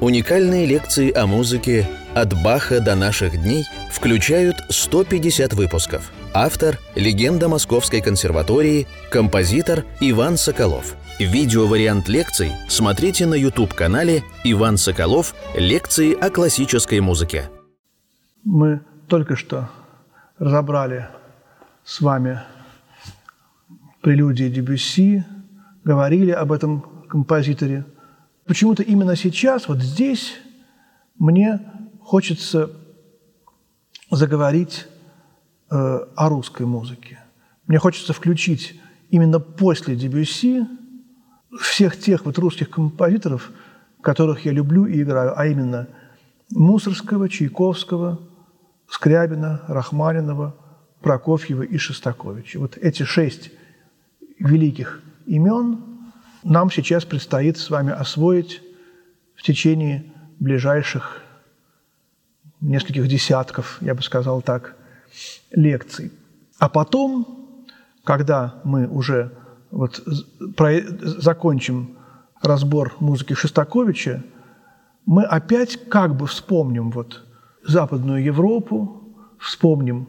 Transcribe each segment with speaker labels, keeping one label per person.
Speaker 1: Уникальные лекции о музыке «От Баха до наших дней» включают 150 выпусков. Автор – легенда Московской консерватории, композитор Иван Соколов. Видеовариант лекций смотрите на YouTube-канале «Иван Соколов. Лекции о классической музыке».
Speaker 2: Мы только что разобрали с вами прелюдии Дебюсси, говорили об этом композиторе – почему-то именно сейчас, вот здесь, мне хочется заговорить э, о русской музыке. Мне хочется включить именно после Дебюсси всех тех вот русских композиторов, которых я люблю и играю, а именно Мусорского, Чайковского, Скрябина, Рахманинова, Прокофьева и Шостаковича. Вот эти шесть великих имен нам сейчас предстоит с вами освоить в течение ближайших нескольких десятков, я бы сказал так, лекций. А потом, когда мы уже вот закончим разбор музыки Шостаковича, мы опять как бы вспомним вот Западную Европу, вспомним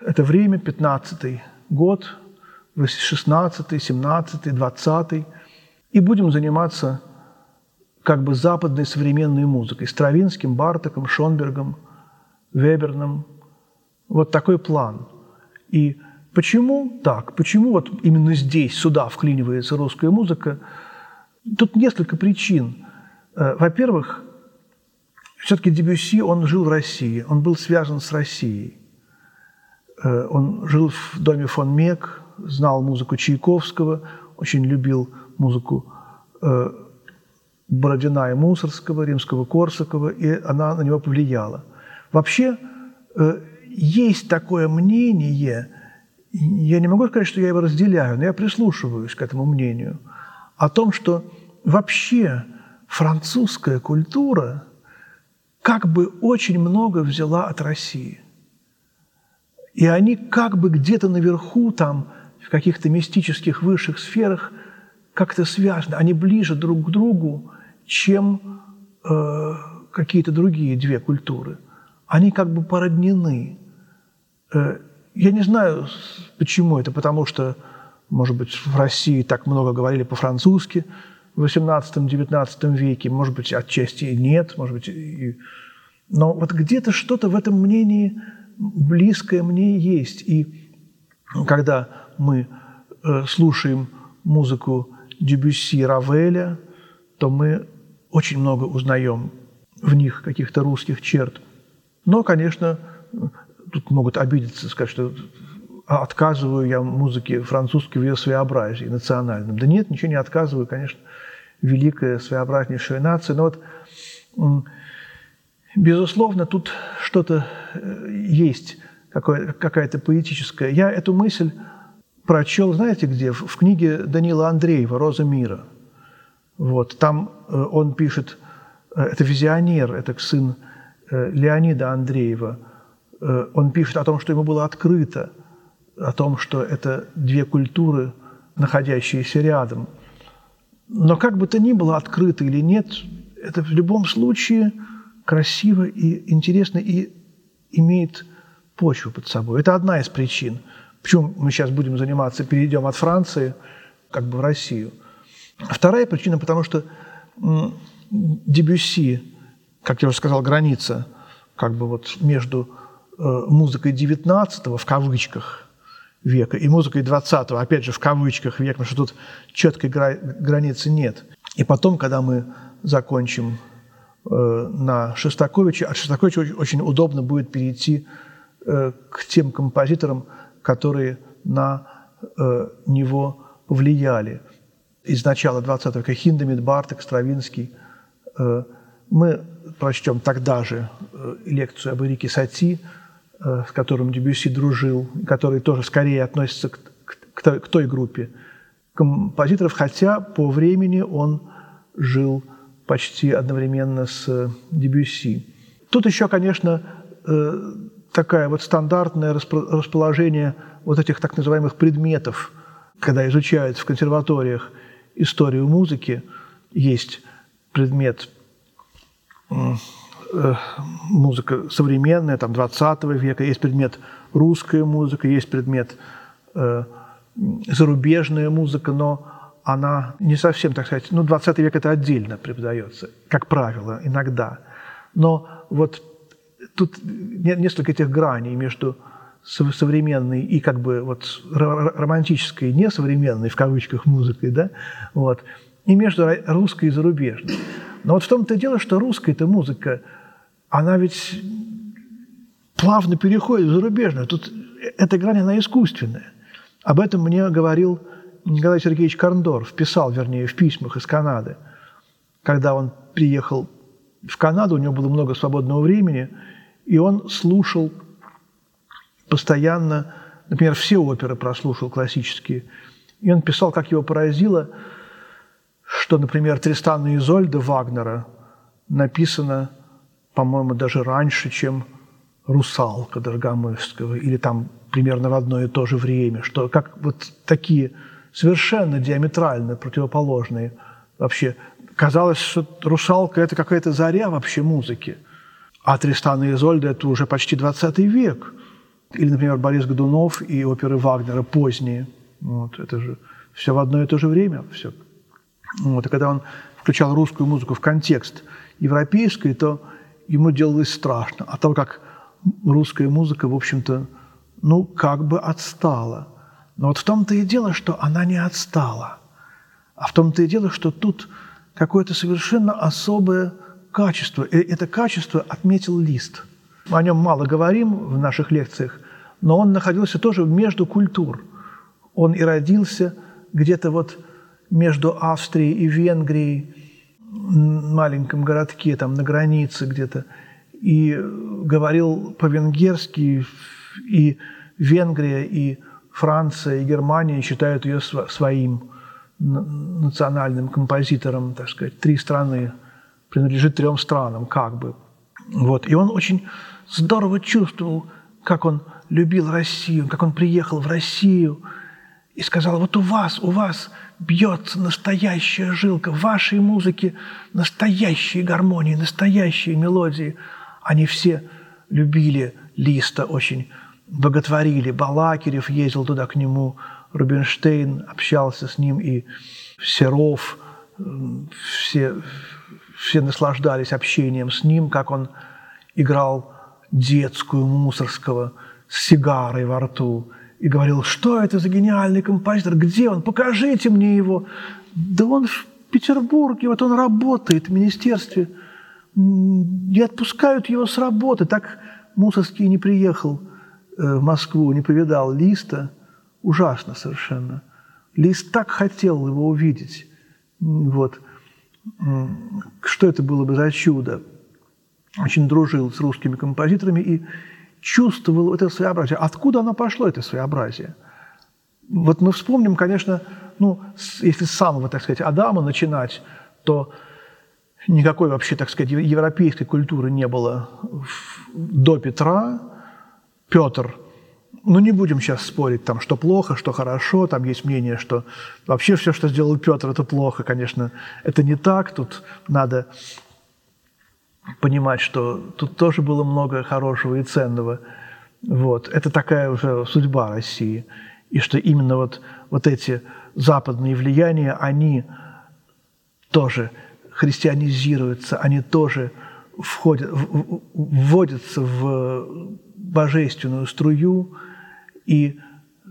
Speaker 2: это время, 15 год, 16, 17, 20, и будем заниматься как бы западной современной музыкой, Стравинским, Бартоком, Шонбергом, Веберном. Вот такой план. И почему так? Почему вот именно здесь, сюда вклинивается русская музыка? Тут несколько причин. Э, во-первых, все-таки Дебюсси, он жил в России, он был связан с Россией. Э, он жил в доме фон Мек, знал музыку Чайковского, очень любил музыку э, Бородина и Мусорского, Римского-Корсакова, и она на него повлияла. Вообще, э, есть такое мнение, я не могу сказать, что я его разделяю, но я прислушиваюсь к этому мнению, о том, что вообще французская культура как бы очень много взяла от России. И они как бы где-то наверху там в каких-то мистических высших сферах как-то связаны, они ближе друг к другу, чем э, какие-то другие две культуры. Они как бы породнены. Э, я не знаю, почему это, потому что, может быть, в России так много говорили по-французски в XVIII-XIX веке, может быть, отчасти и нет, может быть, и... но вот где-то что-то в этом мнении близкое мне есть. И когда мы э, слушаем музыку Дебюсси, Равеля, то мы очень много узнаем в них каких-то русских черт. Но, конечно, тут могут обидеться, сказать, что отказываю я музыке французской в ее своеобразии, национальном. Да нет, ничего не отказываю, конечно, великая, своеобразнейшая нация. Но вот, безусловно, тут что-то э, есть, какая-то поэтическая. Я эту мысль прочел, знаете где? В книге Данила Андреева «Роза мира». Вот, там э, он пишет, э, это визионер, это сын э, Леонида Андреева. Он пишет о том, что ему было открыто, о том, что это две культуры, находящиеся рядом. Но как бы то ни было, открыто или нет, это в любом случае красиво и интересно и имеет почву под собой. Это одна из причин – Почему мы сейчас будем заниматься, перейдем от Франции как бы в Россию? Вторая причина, потому что Дебюсси, как я уже сказал, граница как бы вот между э, музыкой 19 в кавычках века и музыкой 20 опять же в кавычках века, потому что тут четкой границы нет. И потом, когда мы закончим э, на Шостаковиче, от Шостаковича очень удобно будет перейти э, к тем композиторам, которые на э, него повлияли. Из начала 20 века Хиндемит, Барток, Стравинский. Э, мы прочтем тогда же э, лекцию об Эрике Сати, э, с которым Дебюсси дружил, который тоже скорее относится к, к, к той группе композиторов, хотя по времени он жил почти одновременно с Дебюсси. Тут еще, конечно, э, такая вот стандартное расположение вот этих так называемых предметов, когда изучают в консерваториях историю музыки, есть предмет э, музыка современная, там, 20 века, есть предмет русская музыка, есть предмет э, зарубежная музыка, но она не совсем, так сказать, ну, 20 век это отдельно преподается, как правило, иногда. Но вот тут несколько этих граней между современной и как бы вот романтической, несовременной, в кавычках, музыкой, да, вот, и между русской и зарубежной. Но вот в том-то и дело, что русская эта музыка, она ведь плавно переходит в зарубежную. Тут эта грань, она искусственная. Об этом мне говорил Николай Сергеевич Корндорф, писал, вернее, в письмах из Канады. Когда он приехал в Канаду, у него было много свободного времени, и он слушал постоянно, например, все оперы прослушал классические. И он писал, как его поразило, что, например, «Тристан и Изольда» Вагнера написано, по-моему, даже раньше, чем «Русалка» Дорогомысского, или там примерно в одно и то же время, что как вот такие совершенно диаметрально противоположные вообще. Казалось, что «Русалка» – это какая-то заря вообще музыки, а «Тристан и Изольда» – это уже почти 20 век – или, например, Борис Годунов и оперы Вагнера поздние. Вот, это же все в одно и то же время. Все. Вот, и когда он включал русскую музыку в контекст европейской, то ему делалось страшно. А того, как русская музыка, в общем-то, ну, как бы отстала. Но вот в том-то и дело, что она не отстала. А в том-то и дело, что тут какое-то совершенно особое качество. И это качество отметил Лист – о нем мало говорим в наших лекциях, но он находился тоже между культур. Он и родился где-то вот между Австрией и Венгрией, в маленьком городке, там на границе где-то, и говорил по-венгерски, и Венгрия, и Франция, и Германия считают ее своим национальным композитором, так сказать, три страны, принадлежит трем странам, как бы. Вот. И он очень здорово чувствовал, как он любил Россию, как он приехал в Россию и сказал, вот у вас, у вас бьется настоящая жилка, в вашей музыке настоящие гармонии, настоящие мелодии. Они все любили Листа, очень боготворили. Балакирев ездил туда к нему, Рубинштейн общался с ним, и Серов, все, все наслаждались общением с ним, как он играл детскую Мусорского с сигарой во рту и говорил, что это за гениальный композитор, где он, покажите мне его. Да он в Петербурге, вот он работает в министерстве, не отпускают его с работы. Так Мусорский не приехал э, в Москву, не повидал Листа. Ужасно совершенно. Лист так хотел его увидеть. Вот. Что это было бы за чудо? очень дружил с русскими композиторами и чувствовал это своеобразие. Откуда оно пошло, это своеобразие? Вот мы вспомним, конечно, ну, если с самого, так сказать, Адама начинать, то никакой вообще, так сказать, европейской культуры не было до Петра. Петр, ну не будем сейчас спорить, там, что плохо, что хорошо, там есть мнение, что вообще все, что сделал Петр, это плохо, конечно, это не так, тут надо понимать, что тут тоже было много хорошего и ценного. Вот. Это такая уже судьба России. И что именно вот, вот эти западные влияния, они тоже христианизируются, они тоже входят, вводятся в божественную струю, и э,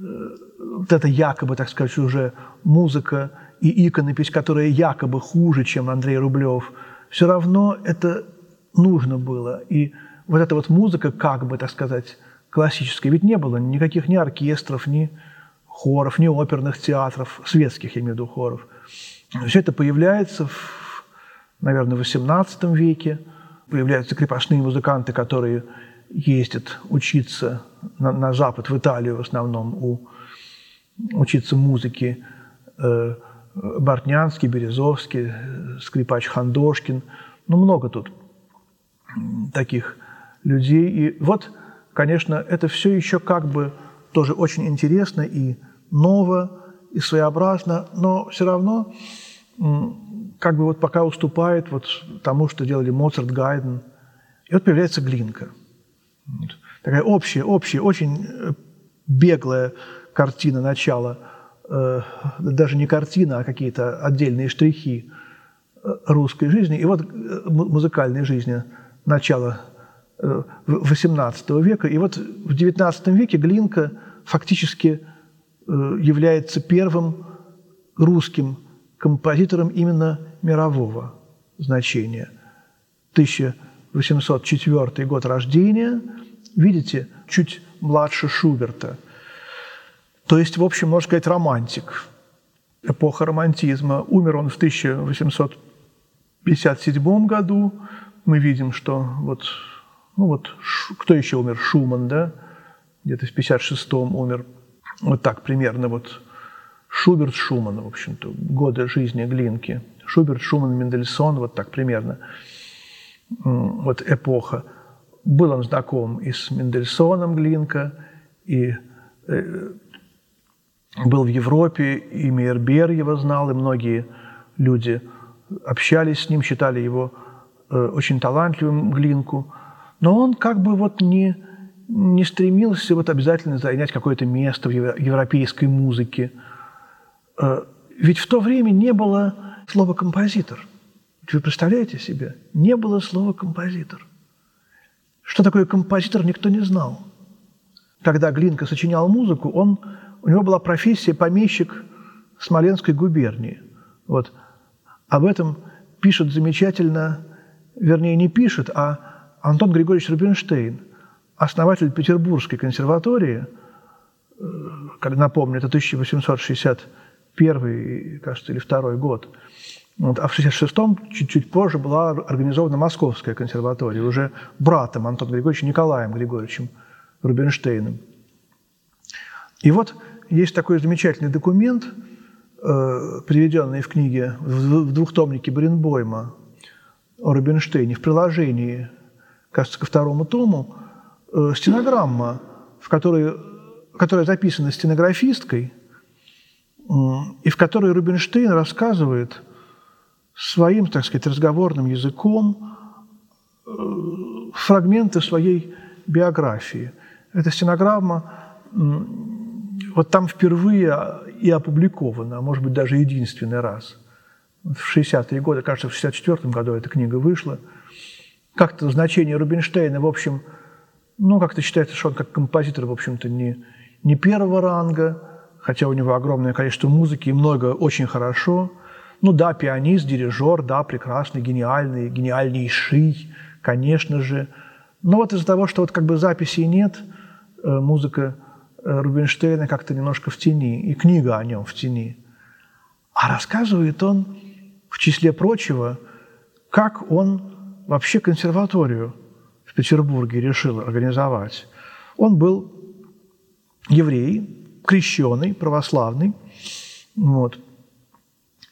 Speaker 2: вот эта якобы, так сказать, уже музыка и иконопись, которая якобы хуже, чем Андрей Рублев, все равно это нужно было. И вот эта вот музыка, как бы, так сказать, классическая, ведь не было никаких ни оркестров, ни хоров, ни оперных театров, светских, я имею в виду, хоров. Все это появляется, в, наверное, в XVIII веке. Появляются крепостные музыканты, которые ездят учиться на, на Запад, в Италию в основном, у, учиться музыке. Э, Бортнянский, Березовский, скрипач Хандошкин. Ну, много тут таких людей. И вот, конечно, это все еще как бы тоже очень интересно и ново, и своеобразно, но все равно как бы вот пока уступает вот тому, что делали Моцарт, Гайден. И вот появляется Глинка. Такая общая, общая, очень э, беглая картина начала, э, даже не картина, а какие-то отдельные штрихи э, русской жизни. И вот музыкальной жизни начала XVIII века. И вот в XIX веке Глинка фактически является первым русским композитором именно мирового значения. 1804 год рождения, видите, чуть младше Шуберта. То есть, в общем, можно сказать, романтик. Эпоха романтизма. Умер он в 1857 году. Мы видим, что вот, ну вот, кто еще умер? Шуман, да? Где-то в 56-м умер. Вот так примерно вот Шуберт, Шуман, в общем-то, годы жизни Глинки. Шуберт, Шуман, Мендельсон, вот так примерно. Вот эпоха. Был он знаком и с Мендельсоном Глинка, и э, был в Европе, и Мейербер его знал, и многие люди общались с ним, считали его э, очень талантливым Глинку. Но он как бы вот не, не стремился вот обязательно занять какое-то место в европейской музыке – Э, ведь в то время не было слова «композитор». Вы представляете себе? Не было слова «композитор». Что такое композитор, никто не знал. Когда Глинка сочинял музыку, он, у него была профессия помещик Смоленской губернии. Вот. Об этом пишет замечательно, вернее, не пишет, а Антон Григорьевич Рубинштейн, основатель Петербургской консерватории, э, напомню, это 1860 первый, кажется, или второй год. Вот. А в 1966-м, чуть-чуть позже, была организована Московская консерватория, уже братом Антона Григорьевича Николаем Григорьевичем Рубинштейном. И вот есть такой замечательный документ, э, приведенный в книге, в двухтомнике Бринбойма о Рубинштейне, в приложении, кажется, ко второму тому, э, стенограмма, в которой, которая записана стенографисткой – и в которой Рубинштейн рассказывает своим, так сказать, разговорным языком э, фрагменты своей биографии. Эта стенограмма вот там впервые и опубликована, а может быть, даже единственный раз. В 60-е годы, кажется, в 64 году эта книга вышла. Как-то значение Рубинштейна, в общем, ну, как-то считается, что он как композитор, в общем-то, не, не первого ранга, хотя у него огромное количество музыки и много очень хорошо. Ну да, пианист, дирижер, да, прекрасный, гениальный, гениальнейший, конечно же. Но вот из-за того, что вот как бы записей нет, э, музыка э, Рубинштейна как-то немножко в тени, и книга о нем в тени. А рассказывает он, в числе прочего, как он вообще консерваторию в Петербурге решил организовать. Он был еврей, крещеный, православный. Вот.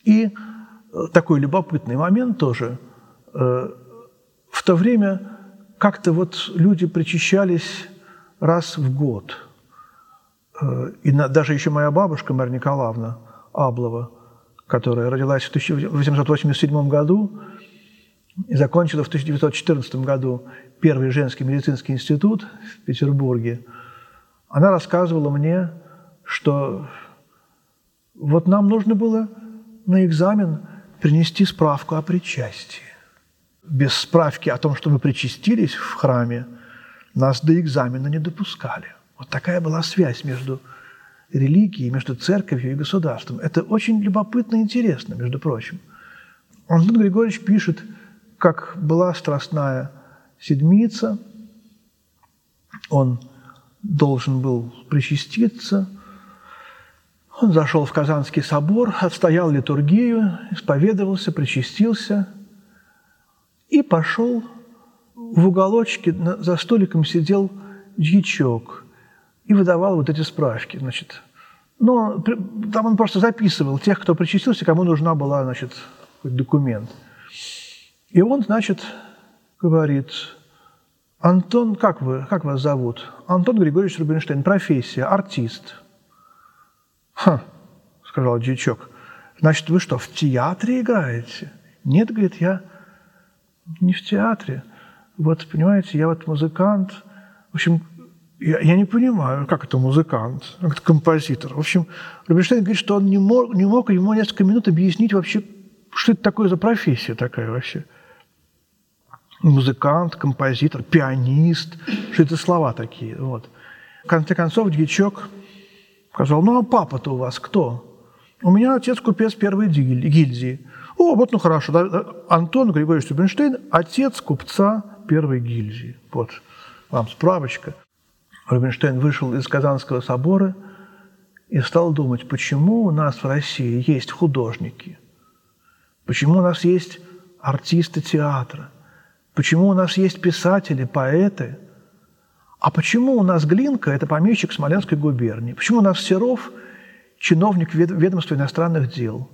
Speaker 2: И э, такой любопытный момент тоже. Э, в то время как-то вот люди причащались раз в год. Э, и даже еще моя бабушка Марья Николаевна Аблова, которая родилась в 1887 году и закончила в 1914 году первый женский медицинский институт в Петербурге, она рассказывала мне, что вот нам нужно было на экзамен принести справку о причастии. Без справки о том, что мы причастились в храме, нас до экзамена не допускали. Вот такая была связь между религией, между церковью и государством. Это очень любопытно и интересно, между прочим. Антон Григорьевич пишет, как была страстная седмица, он должен был причаститься – он зашел в Казанский собор, отстоял литургию, исповедовался, причастился и пошел в уголочке, за столиком сидел дьячок и выдавал вот эти справки. Значит. Но там он просто записывал тех, кто причастился, кому нужна была значит, документ. И он, значит, говорит, Антон, как вы, как вас зовут? Антон Григорьевич Рубинштейн, профессия, артист – «Ха», – сказал дьячок, Значит, вы что, в театре играете? Нет, говорит, я не в театре. Вот, понимаете, я вот музыкант. В общем, я, я не понимаю, как это музыкант, как это композитор. В общем, Рубинштейн говорит, что он не мог, не мог ему несколько минут объяснить вообще, что это такое за профессия такая вообще. Музыкант, композитор, пианист, что это слова такие. Вот. В конце концов, дьячок сказал, ну а папа-то у вас кто? У меня отец купец первой гильдии. О, вот ну хорошо, да, Антон Григорьевич Рубинштейн, отец купца первой гильдии. Вот вам справочка. Рубинштейн вышел из Казанского собора и стал думать, почему у нас в России есть художники, почему у нас есть артисты театра, почему у нас есть писатели, поэты, а почему у нас Глинка – это помещик Смоленской губернии, почему у нас Серов – чиновник ведомства иностранных дел,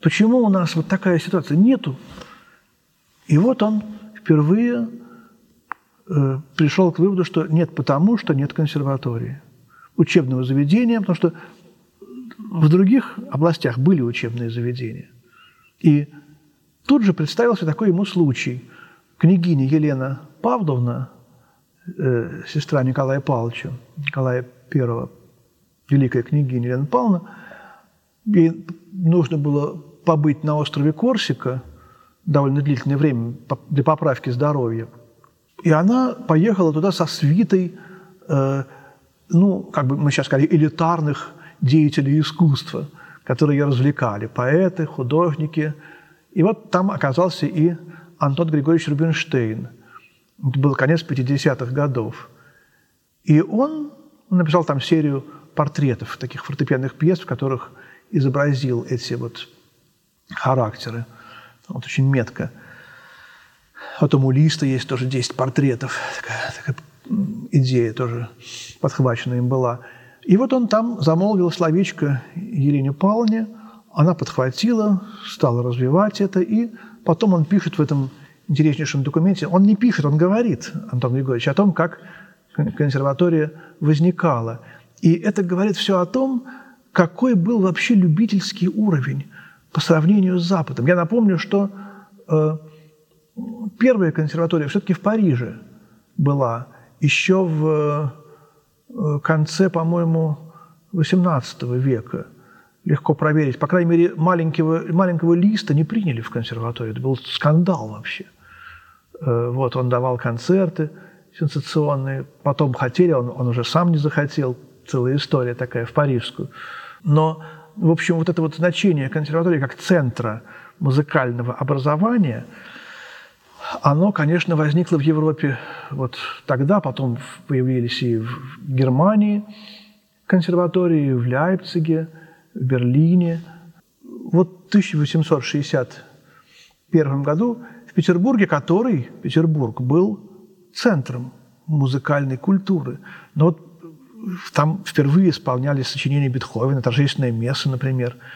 Speaker 2: почему у нас вот такая ситуация? Нету. И вот он впервые Э, пришел к выводу, что нет потому, что нет консерватории, учебного заведения, потому что в других областях были учебные заведения. И тут же представился такой ему случай. Княгиня Елена Павловна, э, сестра Николая Павловича, Николая I, великая княгиня Елена Павловна, ей нужно было побыть на острове Корсика довольно длительное время для поправки здоровья – и она поехала туда со свитой, э, ну, как бы мы сейчас сказали, элитарных деятелей искусства, которые ее развлекали, поэты, художники. И вот там оказался и Антон Григорьевич Рубинштейн. Это был конец 50-х годов. И он написал там серию портретов, таких фортепианных пьес, в которых изобразил эти вот характеры. Вот очень метко – Потом у Листа есть тоже 10 портретов. Такая, такая идея тоже подхвачена им была. И вот он там замолвил словечко Елене Павловне, она подхватила, стала развивать это, и потом он пишет в этом интереснейшем документе, он не пишет, он говорит, Антон Григорьевич, о том, как консерватория возникала. И это говорит все о том, какой был вообще любительский уровень по сравнению с Западом. Я напомню, что э, первая консерватория все-таки в Париже была, еще в э, конце, по-моему, XVIII века. Легко проверить. По крайней мере, маленького, маленького листа не приняли в консерваторию. Это был скандал вообще. Э, вот, он давал концерты сенсационные. Потом хотели, он, он уже сам не захотел. Целая история такая в парижскую. Но, в общем, вот это вот значение консерватории как центра музыкального образования – оно, конечно, возникло в Европе вот тогда, потом появились и в Германии консерватории, в Лейпциге, в Берлине. Вот в 1861 году в Петербурге, который, Петербург, был центром музыкальной культуры. Но вот там впервые исполнялись сочинения Бетховена, торжественная месса, например –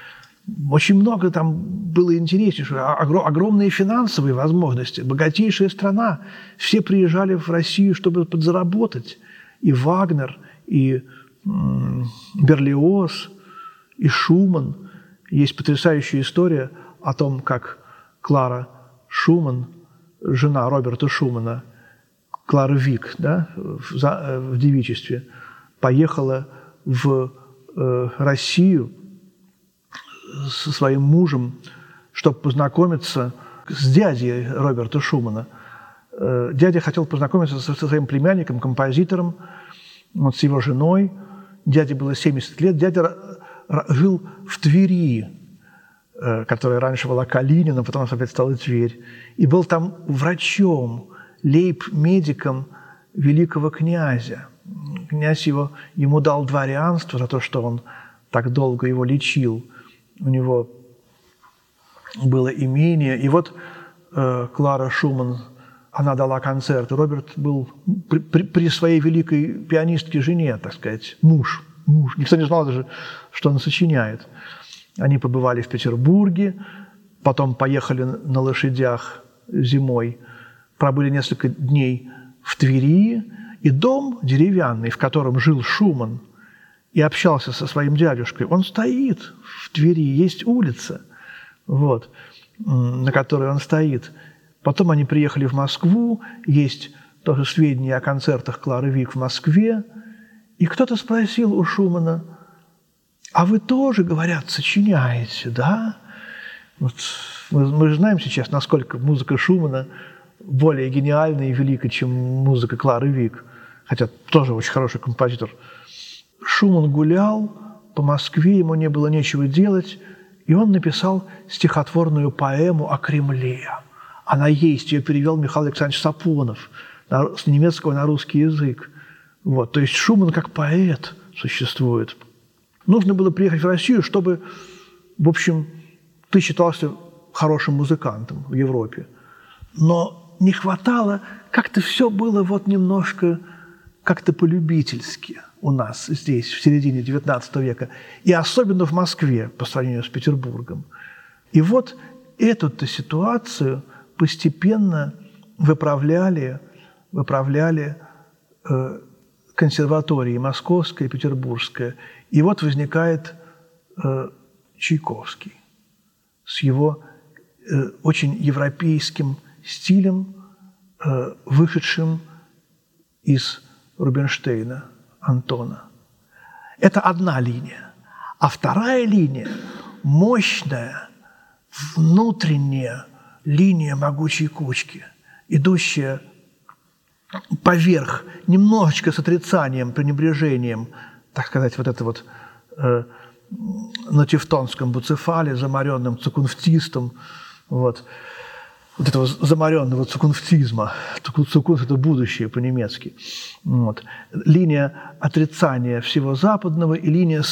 Speaker 2: очень много там было интереснейшего, огромные финансовые возможности, богатейшая страна. Все приезжали в Россию, чтобы подзаработать. И Вагнер, и Берлиоз, и Шуман. Есть потрясающая история о том, как Клара Шуман, жена Роберта Шумана, Клара Вик, да, в, в девичестве, поехала в э, Россию – со своим мужем, чтобы познакомиться с дядей Роберта Шумана. Э, дядя хотел познакомиться со своим племянником, композитором, вот с его женой. Дяде было 70 лет. Дядя жил в Твери, э, которая раньше была Калинина, потом опять стала Тверь. И был там врачом, лейб-медиком великого князя. Князь его, ему дал дворянство за то, что он так долго его лечил – у него было имение. И вот э, Клара Шуман, она дала концерт. Роберт был при, при, при своей великой пианистке жене, так сказать, муж. муж. Никто не знал даже, что он сочиняет. Они побывали в Петербурге, потом поехали на лошадях зимой, пробыли несколько дней в Твери, и дом деревянный, в котором жил Шуман, и общался со своим дядюшкой. Он стоит в двери, есть улица, вот, на которой он стоит. Потом они приехали в Москву, есть тоже сведения о концертах Клары Вик в Москве. И кто-то спросил у Шумана, а вы тоже, говорят, сочиняете, да? Вот мы, мы же знаем сейчас, насколько музыка Шумана более гениальна и велика, чем музыка Клары Вик, хотя тоже очень хороший композитор. Шуман гулял по Москве, ему не было нечего делать, и он написал стихотворную поэму о Кремле. Она есть, ее перевел Михаил Александрович Сапонов с немецкого на русский язык. Вот, то есть Шуман как поэт существует. Нужно было приехать в Россию, чтобы, в общем, ты считался хорошим музыкантом в Европе. Но не хватало, как-то все было вот немножко как-то полюбительски у нас здесь, в середине XIX века, и особенно в Москве по сравнению с Петербургом. И вот эту-то ситуацию постепенно выправляли, выправляли э, консерватории Московская и Петербургская. И вот возникает э, Чайковский с его э, очень европейским стилем, э, вышедшим из Рубинштейна, Антона. Это одна линия. А вторая линия – мощная, внутренняя линия могучей кучки, идущая поверх, немножечко с отрицанием, пренебрежением, так сказать, вот это вот э, на тевтонском буцефале, замаренным цукунфтистом, вот, вот этого замаренного цукунфтизма. Цукунф – это будущее по-немецки. Вот. Линия отрицания всего западного и линия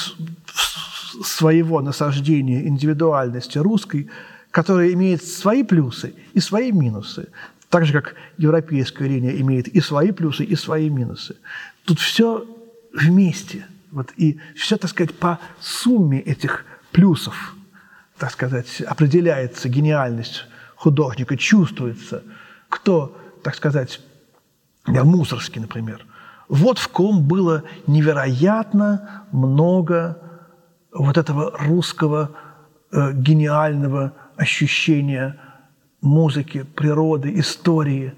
Speaker 2: своего насаждения индивидуальности русской, которая имеет свои плюсы и свои минусы. Так же, как европейская линия имеет и свои плюсы, и свои минусы. Тут все вместе. Вот, и все, так сказать, по сумме этих плюсов, так сказать, определяется гениальность художника, чувствуется, кто, так сказать, Мусорский, например. Вот в ком было невероятно много вот этого русского э, гениального ощущения музыки, природы, истории.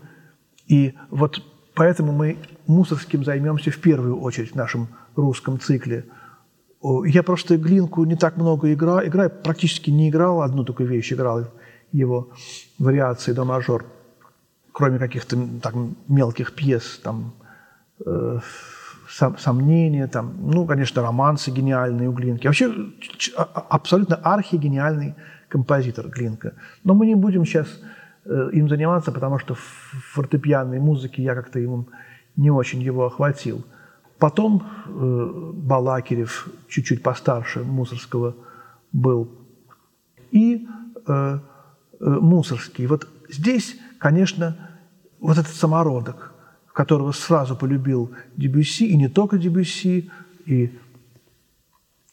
Speaker 2: И вот поэтому мы Мусорским займемся в первую очередь в нашем русском цикле. Я просто Глинку не так много играю, играю практически не играл, одну такую вещь играл его вариации до мажор, кроме каких-то так, мелких пьес, там, э, сом, сомнения, там, ну, конечно, романсы гениальные у Глинки. Вообще а, абсолютно архигениальный композитор Глинка. Но мы не будем сейчас э, им заниматься, потому что в фортепианной музыке я как-то ему не очень его охватил. Потом э, Балакирев, чуть-чуть постарше Мусорского, был. И э, э, Мусорский. Вот здесь, конечно, вот этот самородок, которого сразу полюбил Дебюсси, и не только Дебюсси, и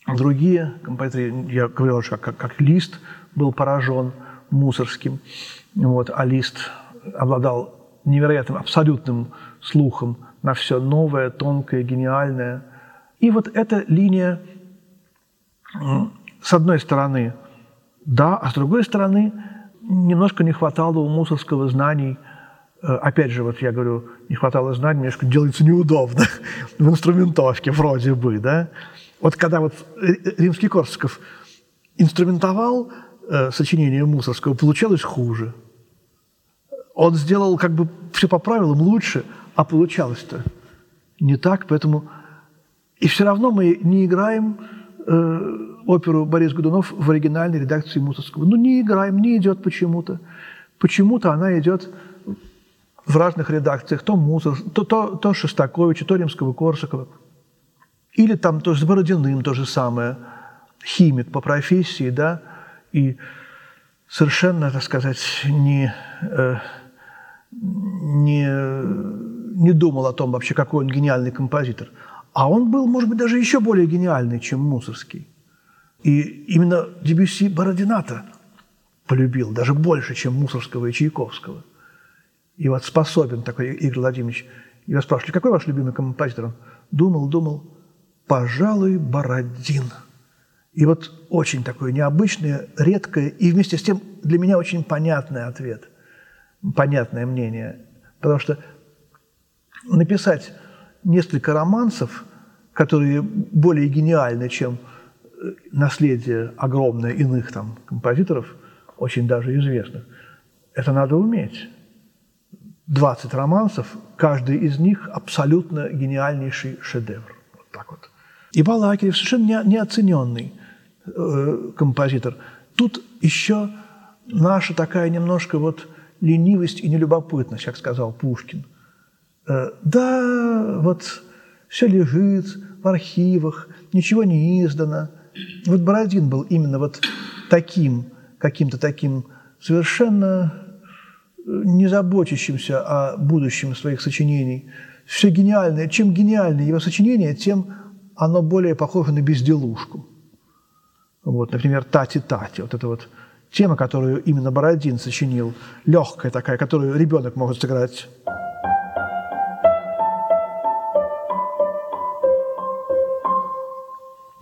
Speaker 2: другие композиторы, я говорил уже, как, как, как Лист был поражен Мусорским, вот, а Лист обладал невероятным, абсолютным слухом на все новое, тонкое, гениальное. И вот эта линия, с одной стороны, да, а с другой стороны, немножко не хватало у Мусорского знаний э, опять же, вот я говорю, не хватало знаний, немножко делается неудобно в инструментовке вроде бы, да. Вот когда вот римский Корсаков инструментовал э, сочинение Мусорского, получалось хуже. Он сделал как бы все по правилам лучше, а получалось-то не так, поэтому... И все равно мы не играем э, оперу Борис Годунов в оригинальной редакции Мусорского. Ну, не играем, не идет почему-то. Почему-то она идет в разных редакциях. То Мусор, то, то, то Шостаковича, то Римского-Корсакова. Или там то с Бородиным то же самое. Химик по профессии, да, и совершенно, так сказать, не, э, не не думал о том вообще, какой он гениальный композитор. А он был, может быть, даже еще более гениальный, чем Мусорский. И именно Дебюсси Бородината полюбил, даже больше, чем Мусорского и Чайковского. И вот способен такой Игорь Владимирович. Я спрашиваю, какой ваш любимый композитор? Он думал, думал. пожалуй, Бородин. И вот очень такое необычное, редкое и вместе с тем для меня очень понятный ответ, понятное мнение. Потому что написать несколько романсов, которые более гениальны, чем э, наследие огромное иных там композиторов, очень даже известных, это надо уметь. 20 романсов, каждый из них абсолютно гениальнейший шедевр. Вот так вот. И Балакирев совершенно неоцененный э, композитор. Тут еще наша такая немножко вот ленивость и нелюбопытность, как сказал Пушкин. Э, да, вот все лежит в архивах, ничего не издано. Вот Бородин был именно вот таким, каким-то таким совершенно не заботящимся о будущем своих сочинений. Все гениальное. Чем гениальнее его сочинение, тем оно более похоже на безделушку. Вот, например, «Тати-тати». Вот это вот тема, которую именно Бородин сочинил, легкая такая, которую ребенок может сыграть.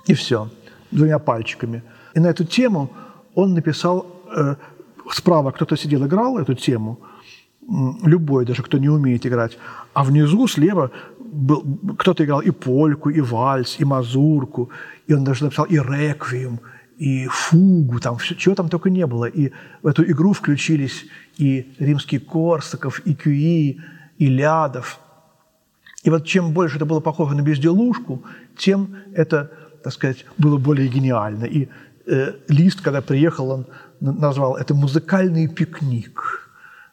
Speaker 2: И все, двумя пальчиками. И на эту тему он написал э, справа кто-то сидел, играл эту тему, любой, даже кто не умеет играть, а внизу слева был, кто-то играл и польку, и вальс, и мазурку, и он даже написал и реквием, и фугу, там все, чего там только не было. И в эту игру включились и римский Корсаков, и Кюи, и Лядов. И вот чем больше это было похоже на безделушку, тем это, так сказать, было более гениально. И э, Лист, когда приехал, он назвал это «музыкальный пикник».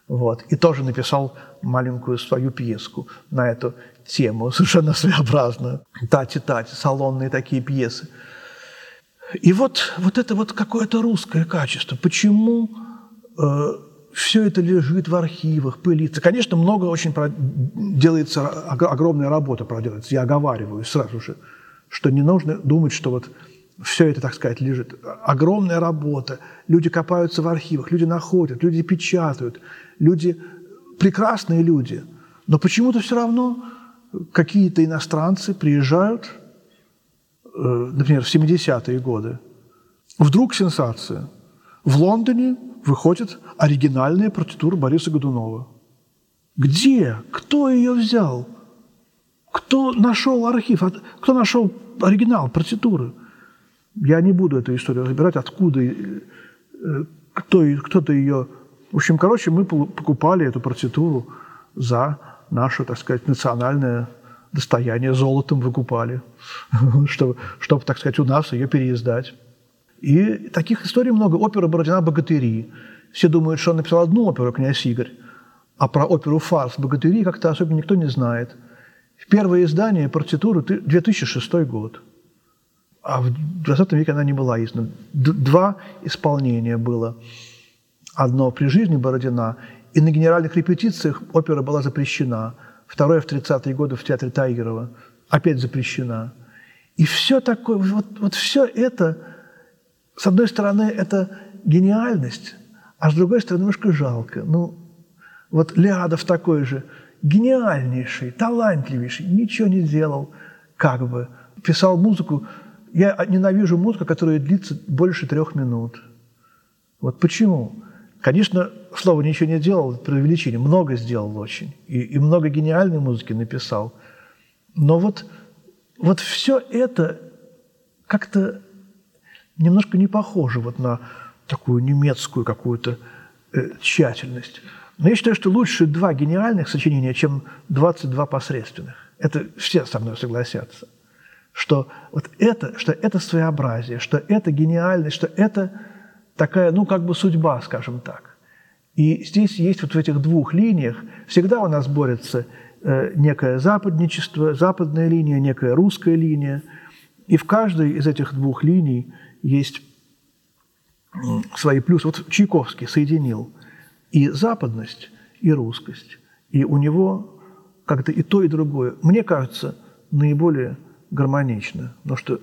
Speaker 2: Вот. И тоже написал маленькую свою пьеску на эту тему, совершенно своеобразную. Тати-тати, салонные такие пьесы. И вот, вот это вот какое-то русское качество. Почему э, все это лежит в архивах, пылится? Конечно, много очень делается, огромная работа проделается. Я оговариваю сразу же, что не нужно думать, что вот все это, так сказать, лежит. Огромная работа. Люди копаются в архивах, люди находят, люди печатают. Люди, прекрасные люди. Но почему-то все равно какие-то иностранцы приезжают, э, например, в 70-е годы. Вдруг сенсация. В Лондоне выходит оригинальная партитура Бориса Годунова. Где? Кто ее взял? Кто нашел архив? Кто нашел оригинал партитуры? Я не буду эту историю разбирать, откуда, э, кто, кто-то ее... В общем, короче, мы покупали эту партитуру за наше, так сказать, национальное достояние, золотом выкупали, чтобы, чтобы, так сказать, у нас ее переиздать. И таких историй много. Опера Бородина «Богатыри». Все думают, что он написал одну оперу «Князь Игорь», а про оперу «Фарс» «Богатыри» как-то особенно никто не знает. Первое издание партитуры – 2006 год – а в 20 веке она не была издана. Два исполнения было. Одно при жизни Бородина, и на генеральных репетициях опера была запрещена. Второе в 30-е годы в театре Тайгерова опять запрещена. И все такое, вот, вот все это, с одной стороны, это гениальность, а с другой стороны, немножко жалко. Ну, вот Лядов такой же, гениальнейший, талантливейший, ничего не делал, как бы. Писал музыку я ненавижу музыку, которая длится больше трех минут. Вот почему? Конечно, слово ничего не делал, преувеличение. Много сделал очень. И, и много гениальной музыки написал. Но вот, вот все это как-то немножко не похоже вот на такую немецкую какую-то э, тщательность. Но я считаю, что лучше два гениальных сочинения, чем 22 посредственных. Это все со мной согласятся что вот это, что это своеобразие, что это гениальность, что это такая, ну, как бы судьба, скажем так. И здесь есть вот в этих двух линиях, всегда у нас борется э, некое западничество, западная линия, некая русская линия, и в каждой из этих двух линий есть свои плюсы. Вот Чайковский соединил и западность, и русскость. И у него как-то и то, и другое. Мне кажется, наиболее гармонично. Потому что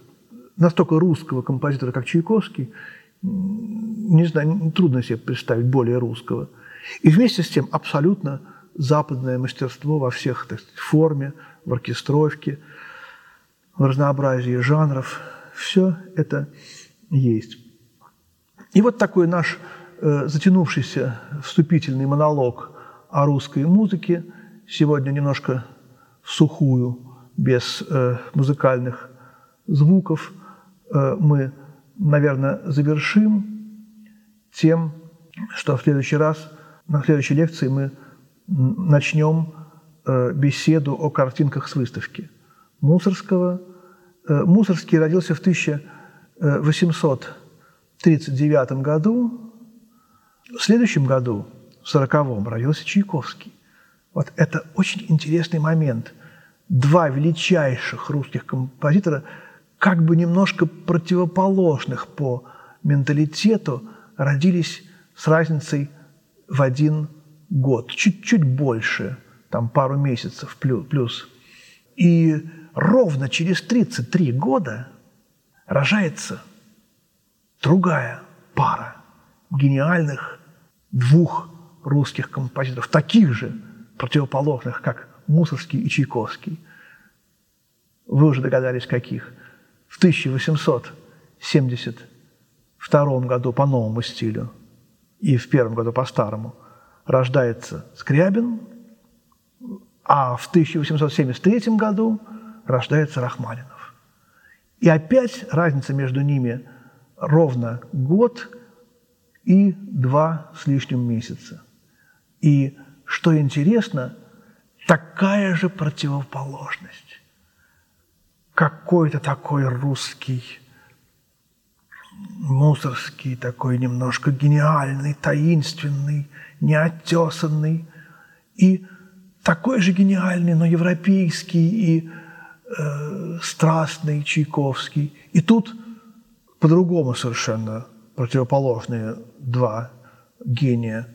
Speaker 2: настолько русского композитора, как Чайковский, не знаю, трудно себе представить более русского. И вместе с тем абсолютно западное мастерство во всех так сказать, форме, в оркестровке. в разнообразии жанров. Все это есть. И вот такой наш затянувшийся вступительный монолог о русской музыке сегодня немножко в сухую, без э, музыкальных звуков, э, мы, наверное, завершим тем, что в следующий раз, на следующей лекции мы начнем э, беседу о картинках с выставки Мусорского. Э, Мусорский родился в 1839 году. В следующем году, в 40-м, родился Чайковский. Вот это очень интересный момент. Два величайших русских композитора, как бы немножко противоположных по менталитету, родились с разницей в один год, чуть-чуть больше, там пару месяцев плюс. И ровно через 33 года рожается другая пара гениальных двух русских композиторов, таких же противоположных, как Мусорский и Чайковский. Вы уже догадались, каких. В 1872 году по новому стилю и в первом году по-старому рождается Скрябин, а в 1873 году рождается Рахманинов. И опять разница между ними ровно год и два с лишним месяца. И, что интересно, такая же противоположность. Какой-то такой русский мусорский, такой немножко гениальный, таинственный, неотесанный. И такой же гениальный, но европейский и э, страстный Чайковский. И тут по-другому совершенно противоположные два гения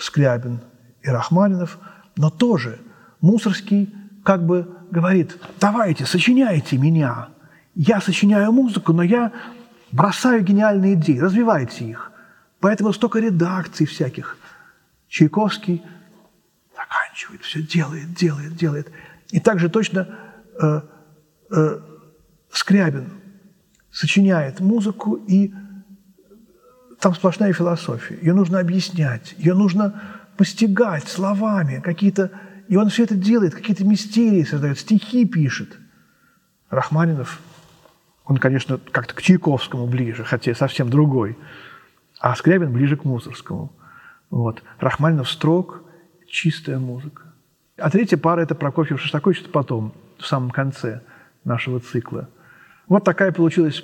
Speaker 2: Скрябин и Рахманинов, но тоже Мусорский как бы говорит, давайте, сочиняйте меня. Я сочиняю музыку, но я бросаю гениальные идеи, развивайте их. Поэтому столько редакций всяких. Чайковский заканчивает, все делает, делает, делает. И также точно э, э, Скрябин сочиняет музыку, и там сплошная философия. Ее нужно объяснять, ее нужно постигать словами, какие-то... И он все это делает, какие-то мистерии создает, стихи пишет. Рахманинов он, конечно, как-то к Чайковскому ближе, хотя совсем другой. А Скрябин ближе к Мусорскому. Вот. Рахманинов строк, чистая музыка. А третья пара – это Прокофьев Шостакович, это потом, в самом конце нашего цикла. Вот такая получилась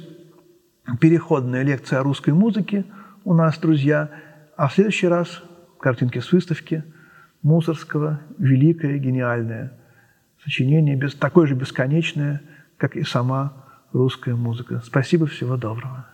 Speaker 2: переходная лекция о русской музыке у нас, друзья. А в следующий раз картинки с выставки Мусорского, великое, гениальное сочинение, без, такое же бесконечное, как и сама русская музыка. Спасибо, всего доброго.